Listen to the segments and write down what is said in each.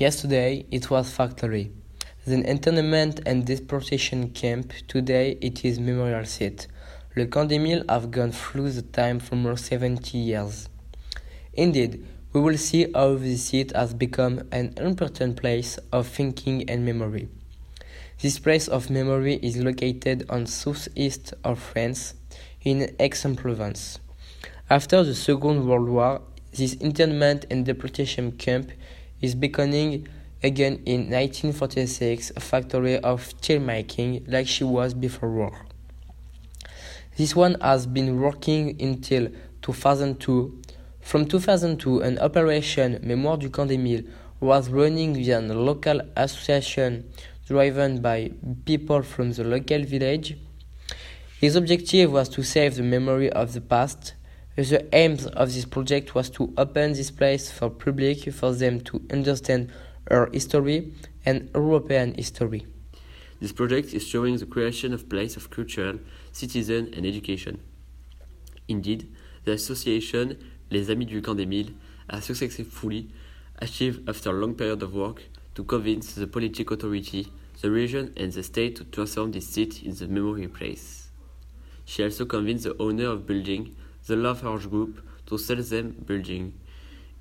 Yesterday it was factory, then internment and deportation camp. Today it is memorial site. Le camp des Milles have gone through the time for more 70 years. Indeed, we will see how this site has become an important place of thinking and memory. This place of memory is located on southeast of France, in Aix-en-Provence. After the Second World War, this internment and deportation camp is becoming again in 1946 a factory of steel making like she was before war. This one has been working until 2002. From 2002, an operation Mémoire du Camp des Milles was running via a local association driven by people from the local village. His objective was to save the memory of the past. The aim of this project was to open this place for public for them to understand our history and European history. This project is showing the creation of place of culture, citizen and education. Indeed, the association Les Amis du Camp des Milles has successfully achieved after a long period of work to convince the political authority the region and the state to transform this site in the memory place. She also convinced the owner of building, the Lafarge Group, to sell them building.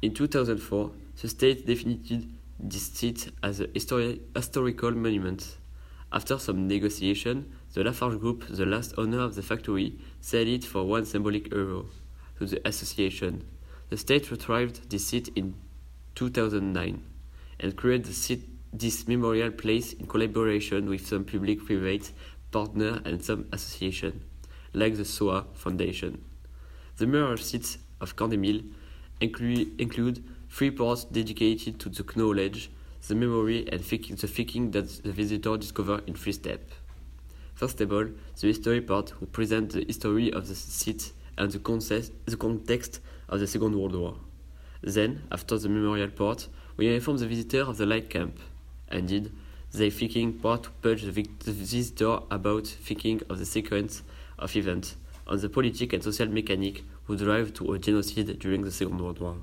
In 2004, the state definited this site as a histori historical monument. After some negotiation, the Lafarge Group, the last owner of the factory, sold it for one symbolic euro to the association. The state retrieved this site in 2009 and created this memorial place in collaboration with some public-private partner and some association, like the Shoah Foundation. The memorial sites of des include, three parts dedicated to the knowledge, the memory, and the thinking that the visitor discovers in three steps. First of all, the history part who present the history of the site and the, concept, the context of the Second World War. Then, after the memorial part, we inform the visitor of the light camp, Indeed, the thinking part to purge the visitor about thinking of the sequence of events on the politic and social mechanic who drive to a genocide during the Second World War.